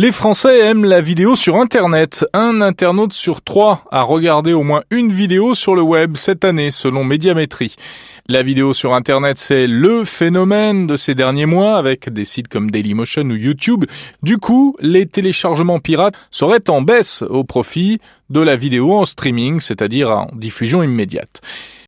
Les Français aiment la vidéo sur Internet. Un internaute sur trois a regardé au moins une vidéo sur le web cette année, selon Médiamétrie. La vidéo sur Internet, c'est le phénomène de ces derniers mois avec des sites comme Dailymotion ou YouTube. Du coup, les téléchargements pirates seraient en baisse au profit de la vidéo en streaming, c'est-à-dire en diffusion immédiate.